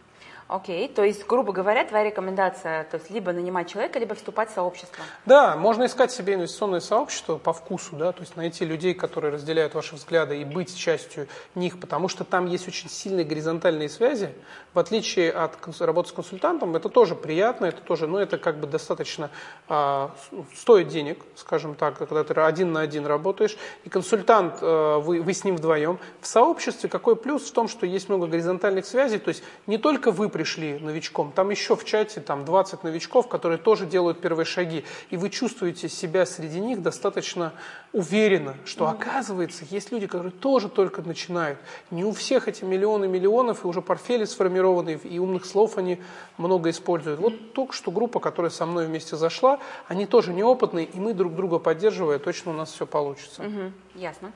Окей, то есть, грубо говоря, твоя рекомендация, то есть либо нанимать человека, либо вступать в сообщество. Да, можно искать себе инвестиционное сообщество по вкусу, да, то есть найти людей, которые разделяют ваши взгляды и быть частью них, потому что там есть очень сильные горизонтальные связи, в отличие от работы с консультантом, это тоже приятно, это тоже, ну, это как бы достаточно а, стоит денег, скажем так, когда ты один на один работаешь, и консультант, а, вы, вы с ним вдвоем. В сообществе какой плюс в том, что есть много горизонтальных связей, то есть не только вы пришли новичком, там еще в чате там 20 новичков, которые тоже делают первые шаги, и вы чувствуете себя среди них достаточно уверенно, что mm-hmm. оказывается есть люди, которые тоже только начинают. Не у всех эти миллионы миллионов, и уже портфели сформированы, и умных слов они много используют. Вот только что группа, которая со мной вместе зашла, они тоже неопытные, и мы друг друга поддерживая, точно у нас все получится. Mm-hmm. Ясно.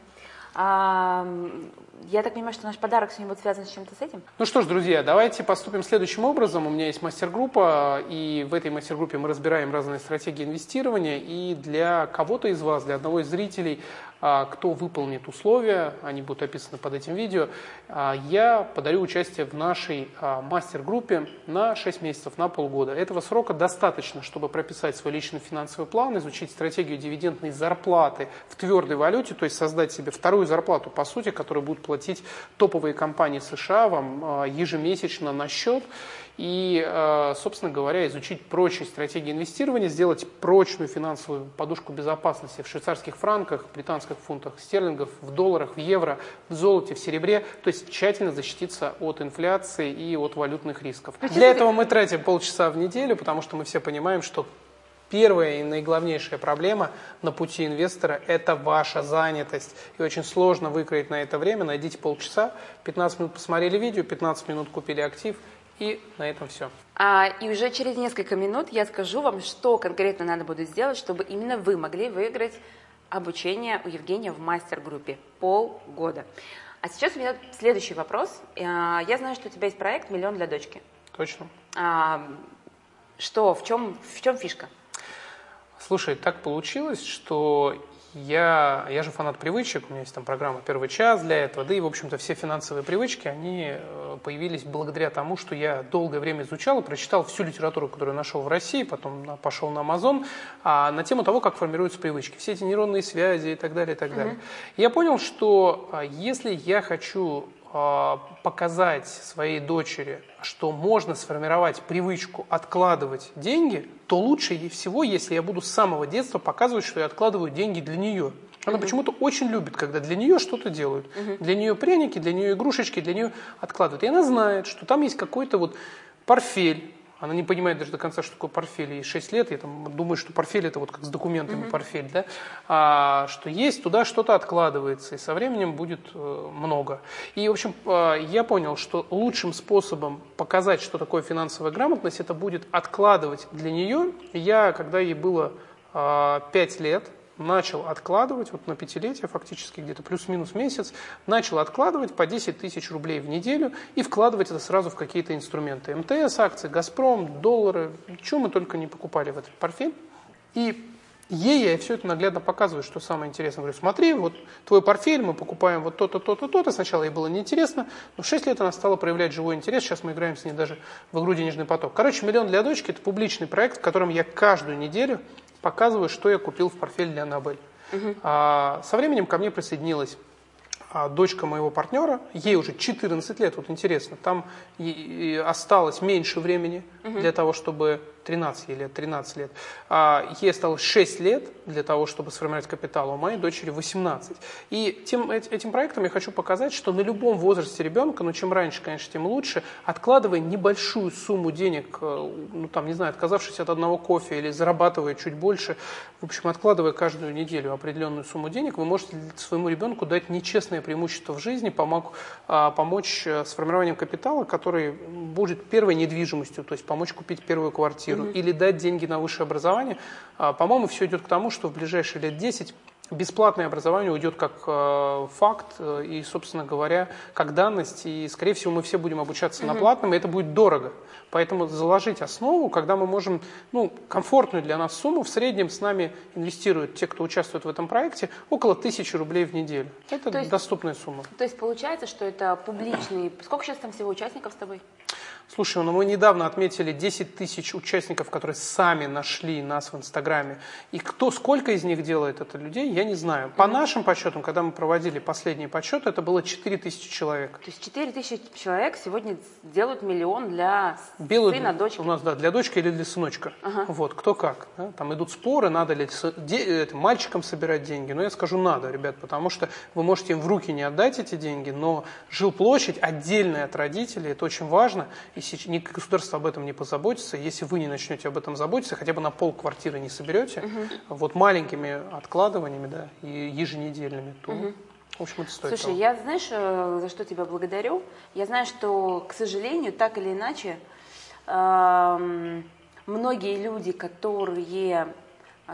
А, я так понимаю, что наш подарок сегодня будет связан с чем-то с этим? Ну что ж, друзья, давайте поступим следующим образом. У меня есть мастер-группа, и в этой мастер-группе мы разбираем разные стратегии инвестирования. И для кого-то из вас, для одного из зрителей, кто выполнит условия, они будут описаны под этим видео, а, я подарю участие в нашей а, мастер-группе на 6 месяцев, на полгода. Этого срока достаточно, чтобы прописать свой личный финансовый план, изучить стратегию дивидендной зарплаты в твердой валюте, то есть создать себе вторую зарплату, по сути, которую будут платить топовые компании США вам ежемесячно на счет и, э, собственно говоря, изучить прочие стратегии инвестирования, сделать прочную финансовую подушку безопасности в швейцарских франках, британских фунтах, стерлингов, в долларах, в евро, в золоте, в серебре, то есть тщательно защититься от инфляции и от валютных рисков. Для этого мы тратим полчаса в неделю, потому что мы все понимаем, что Первая и наиглавнейшая проблема на пути инвестора – это ваша занятость. И очень сложно выкроить на это время. Найдите полчаса, 15 минут посмотрели видео, 15 минут купили актив и на этом все. А, и уже через несколько минут я скажу вам, что конкретно надо будет сделать, чтобы именно вы могли выиграть обучения у Евгения в мастер-группе. Полгода. А сейчас у меня следующий вопрос. Э, я знаю, что у тебя есть проект «Миллион для дочки». Точно. А, что, в чем, в чем фишка? Слушай, так получилось, что я, я же фанат привычек, у меня есть там программа «Первый час» для этого, да и, в общем-то, все финансовые привычки, они э, появились благодаря тому, что я долгое время изучал и прочитал всю литературу, которую нашел в России, потом пошел на Amazon, а, на тему того, как формируются привычки, все эти нейронные связи и так далее, и так далее. Mm-hmm. Я понял, что а, если я хочу показать своей дочери, что можно сформировать привычку откладывать деньги, то лучше всего, если я буду с самого детства показывать, что я откладываю деньги для нее. Она угу. почему-то очень любит, когда для нее что-то делают. Угу. Для нее пряники, для нее игрушечки, для нее откладывают. И она знает, что там есть какой-то вот портфель, она не понимает даже до конца, что такое портфель. Ей 6 лет, я там думаю, что портфель это вот как с документами mm-hmm. портфель, да? А, что есть, туда что-то откладывается, и со временем будет э, много. И, в общем, э, я понял, что лучшим способом показать, что такое финансовая грамотность, это будет откладывать для нее. Я, когда ей было э, 5 лет, начал откладывать, вот на пятилетие фактически где-то плюс-минус месяц, начал откладывать по 10 тысяч рублей в неделю и вкладывать это сразу в какие-то инструменты. МТС, акции, Газпром, доллары, чего мы только не покупали в этот портфель. И ей я все это наглядно показываю, что самое интересное. Говорю, смотри, вот твой портфель, мы покупаем вот то-то, то-то, то-то. Сначала ей было неинтересно, но в 6 лет она стала проявлять живой интерес. Сейчас мы играем с ней даже в игру «Денежный поток». Короче, «Миллион для дочки» – это публичный проект, в котором я каждую неделю показываю, что я купил в портфель для Аннабель. Угу. А, со временем ко мне присоединилась а, дочка моего партнера, ей уже 14 лет, вот интересно, там осталось меньше времени угу. для того, чтобы 13 лет, 13 лет. А, ей осталось 6 лет для того, чтобы сформировать капитал, у моей дочери 18. И тем, этим проектом я хочу показать, что на любом возрасте ребенка, ну чем раньше, конечно, тем лучше, откладывая небольшую сумму денег, э, ну там, не знаю, отказавшись от одного кофе или зарабатывая чуть больше, в общем, откладывая каждую неделю определенную сумму денег, вы можете своему ребенку дать нечестное преимущество в жизни, помог, а, помочь э, с формированием капитала, который будет первой недвижимостью, то есть помочь купить первую квартиру, квартиру mm-hmm. или дать деньги на высшее образование, а, по-моему, все идет к тому, что в ближайшие лет 10 бесплатное образование уйдет как э, факт э, и, собственно говоря, как данность. И, скорее всего, мы все будем обучаться mm-hmm. на платном, и это будет дорого. Поэтому заложить основу, когда мы можем ну, комфортную для нас сумму, в среднем с нами инвестируют те, кто участвует в этом проекте, около тысячи рублей в неделю. Это то есть, доступная сумма. То есть получается, что это публичный... Сколько сейчас там всего участников с тобой? Слушай, ну мы недавно отметили 10 тысяч участников, которые сами нашли нас в Инстаграме. И кто, сколько из них делает это людей, я не знаю. По mm-hmm. нашим подсчетам, когда мы проводили последний подсчет, это было 4 тысячи человек. То есть 4 тысячи человек сегодня делают миллион для Белый, сына, дочки? У нас, да, для дочки или для сыночка. Ага. Вот, кто как. Да? Там идут споры, надо ли де, это, мальчикам собирать деньги. Но я скажу, надо, ребят, потому что вы можете им в руки не отдать эти деньги, но жилплощадь отдельная от родителей, это очень важно и государство об этом не позаботится, если вы не начнете об этом заботиться, хотя бы на пол квартиры не соберете, угу. вот маленькими откладываниями, да, и еженедельными, то угу. В общем, это стоит Слушай, того. я знаешь, э, за что тебя благодарю? Я знаю, что, к сожалению, так или иначе, эм, многие люди, которые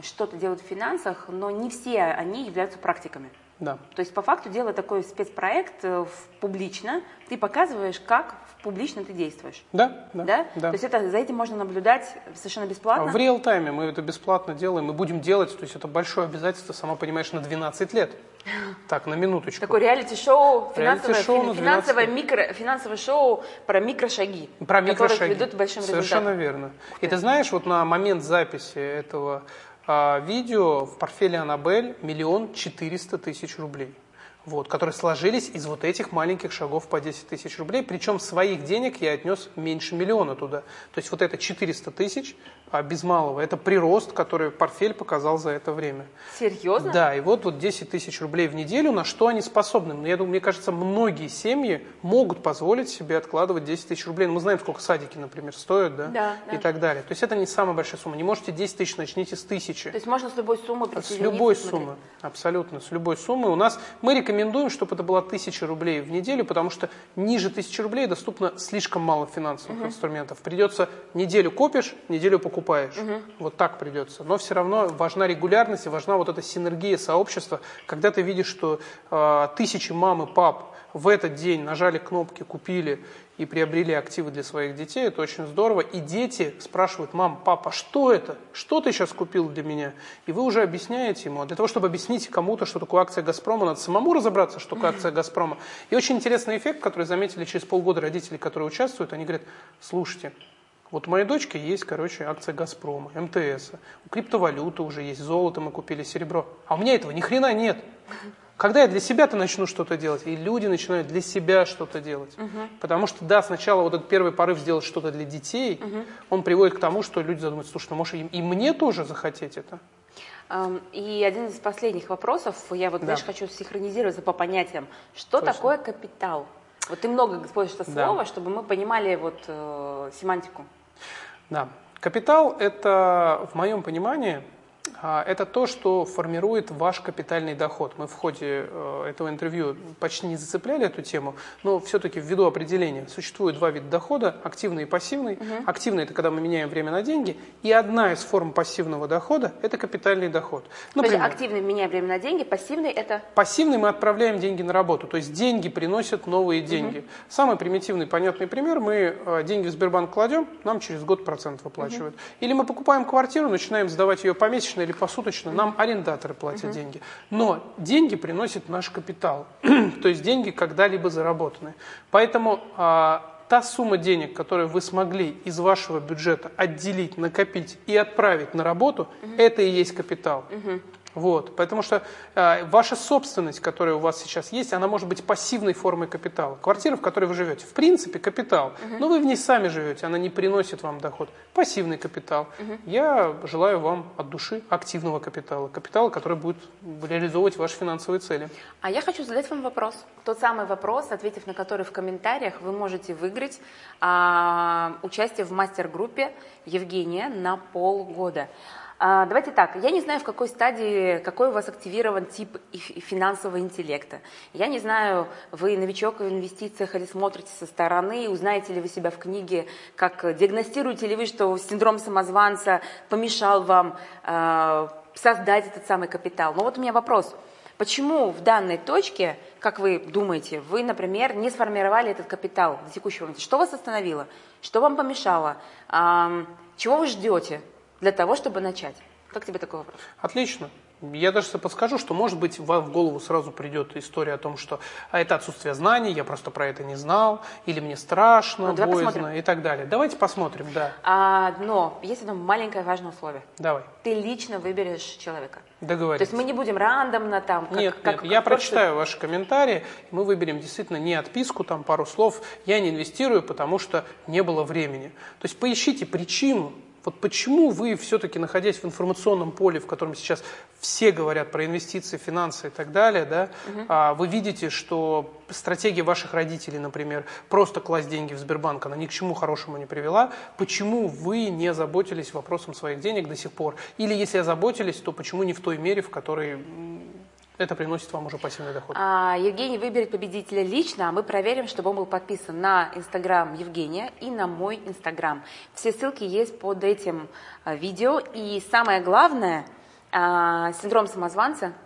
что-то делают в финансах, но не все они являются практиками. Да. То есть, по факту, делая такой спецпроект э, публично, ты показываешь, как публично ты действуешь. Да, да. да? да. То есть это, за этим можно наблюдать совершенно бесплатно? В реал-тайме мы это бесплатно делаем, мы будем делать, то есть это большое обязательство, сама понимаешь, на 12 лет. [laughs] Так, на минуточку. Такое реалити-шоу, финансовое, реалити-шоу финансовое, микро, финансовое шоу про микрошаги, про микрошаги. ведут к большим Совершенно результатам. верно. И ты знаешь, вот на момент записи этого а, видео в портфеле Аннабель миллион четыреста тысяч рублей вот, которые сложились из вот этих маленьких шагов по 10 тысяч рублей. Причем своих денег я отнес меньше миллиона туда. То есть вот это 400 тысяч а без малого. Это прирост, который портфель показал за это время. Серьезно? Да, и вот, вот 10 тысяч рублей в неделю, на что они способны? Ну, я думаю, мне кажется, многие семьи могут позволить себе откладывать 10 тысяч рублей. Ну, мы знаем, сколько садики, например, стоят, да? Да, И так далее. То есть это не самая большая сумма. Не можете 10 тысяч, начните с тысячи. То есть можно с любой суммы С любой суммы, абсолютно, с любой суммы. У нас, мы рекомендуем рекомендуем, чтобы это было 1000 рублей в неделю, потому что ниже 1000 рублей доступно слишком мало финансовых угу. инструментов. Придется неделю копишь, неделю покупаешь. Угу. Вот так придется. Но все равно важна регулярность и важна вот эта синергия сообщества, когда ты видишь, что э, тысячи мам и пап в этот день нажали кнопки, купили и приобрели активы для своих детей, это очень здорово. И дети спрашивают, мам, папа, что это? Что ты сейчас купил для меня? И вы уже объясняете ему. А для того, чтобы объяснить кому-то, что такое акция «Газпрома», надо самому разобраться, что такое акция «Газпрома». И очень интересный эффект, который заметили через полгода родители, которые участвуют, они говорят, слушайте, вот у моей дочки есть, короче, акция «Газпрома», МТС, у криптовалюты уже есть, золото мы купили, серебро. А у меня этого ни хрена нет. Когда я для себя-то начну что-то делать, и люди начинают для себя что-то делать. Угу. Потому что, да, сначала вот этот первый порыв сделать что-то для детей, угу. он приводит к тому, что люди задумаются, слушай, ну может и, и мне тоже захотеть это? И один из последних вопросов, я вот, да. знаешь, хочу синхронизироваться по понятиям. Что Точно. такое капитал? Вот ты много используешь это слово, да. чтобы мы понимали вот э, семантику. Да. Капитал – это, в моем понимании, это то, что формирует ваш капитальный доход. Мы в ходе э, этого интервью почти не зацепляли эту тему, но все-таки ввиду определения существует два вида дохода, активный и пассивный. Угу. Активный – это когда мы меняем время на деньги, и одна из форм пассивного дохода – это капитальный доход. Например, то есть активный меняем время на деньги, пассивный – это? Пассивный мы отправляем деньги на работу, то есть деньги приносят новые деньги. Угу. Самый примитивный, понятный пример – мы э, деньги в Сбербанк кладем, нам через год процент выплачивают. Угу. Или мы покупаем квартиру, начинаем сдавать ее помесячно или посуточно, нам арендаторы платят угу. деньги. Но деньги приносит наш капитал, [clears throat] то есть деньги когда-либо заработанные. Поэтому а, та сумма денег, которую вы смогли из вашего бюджета отделить, накопить и отправить на работу, угу. это и есть капитал. Угу. Вот, потому что э, ваша собственность, которая у вас сейчас есть, она может быть пассивной формой капитала. Квартира, в которой вы живете, в принципе, капитал, угу. но вы в ней сами живете, она не приносит вам доход. Пассивный капитал. Угу. Я желаю вам от души активного капитала, капитала, который будет реализовывать ваши финансовые цели. А я хочу задать вам вопрос. Тот самый вопрос, ответив на который в комментариях, вы можете выиграть а, участие в мастер-группе Евгения на полгода. А, давайте так, я не знаю, в какой стадии, какой у вас активирован тип финансового интеллекта. Я не знаю, вы новичок в инвестициях или смотрите со стороны, узнаете ли вы себя в книге, как диагностируете ли вы, что синдром самозванца помешал вам э, создать этот самый капитал. Но вот у меня вопрос. Почему в данной точке, как вы думаете, вы, например, не сформировали этот капитал до текущего момента? Что вас остановило? Что вам помешало? Чего вы ждете? Для того, чтобы начать? Как тебе такой вопрос? Отлично. Я даже подскажу, что, может быть, вам в голову сразу придет история о том, что а это отсутствие знаний, я просто про это не знал, или мне страшно, ну, боязно посмотрим. и так далее. Давайте посмотрим, да. А, но есть одно маленькое важное условие. Давай. Ты лично выберешь человека. Договорились. То есть мы не будем рандомно там... Как, нет, как, нет, как, я как прочитаю просто... ваши комментарии, мы выберем действительно не отписку, там пару слов. Я не инвестирую, потому что не было времени. То есть поищите причину, вот почему вы все-таки, находясь в информационном поле, в котором сейчас все говорят про инвестиции, финансы и так далее, да, угу. вы видите, что стратегия ваших родителей, например, просто класть деньги в Сбербанк, она ни к чему хорошему не привела. Почему вы не заботились вопросом своих денег до сих пор? Или если озаботились, то почему не в той мере, в которой это приносит вам уже пассивный доход. А, Евгений выберет победителя лично, а мы проверим, чтобы он был подписан на Инстаграм Евгения и на мой Инстаграм. Все ссылки есть под этим а, видео. И самое главное, а, синдром самозванца –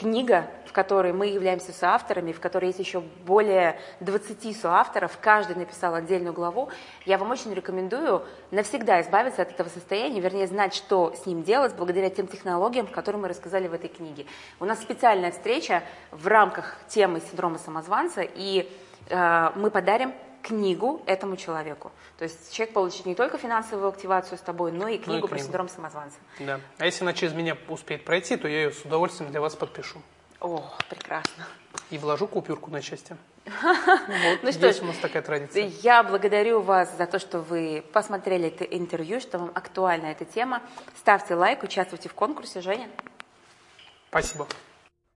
книга, в которой мы являемся соавторами, в которой есть еще более 20 соавторов, каждый написал отдельную главу, я вам очень рекомендую навсегда избавиться от этого состояния, вернее, знать, что с ним делать, благодаря тем технологиям, которые мы рассказали в этой книге. У нас специальная встреча в рамках темы синдрома самозванца, и э, мы подарим книгу этому человеку. То есть человек получит не только финансовую активацию с тобой, но и книгу, ну, и книгу. про синдром самозванца. Да. А если она через меня успеет пройти, то я ее с удовольствием для вас подпишу. О, прекрасно. И вложу купюрку на счастье. [laughs] Вот, ну что ж, у нас такая традиция. Я благодарю вас за то, что вы посмотрели это интервью, что вам актуальна эта тема. Ставьте лайк, участвуйте в конкурсе. Женя. Спасибо.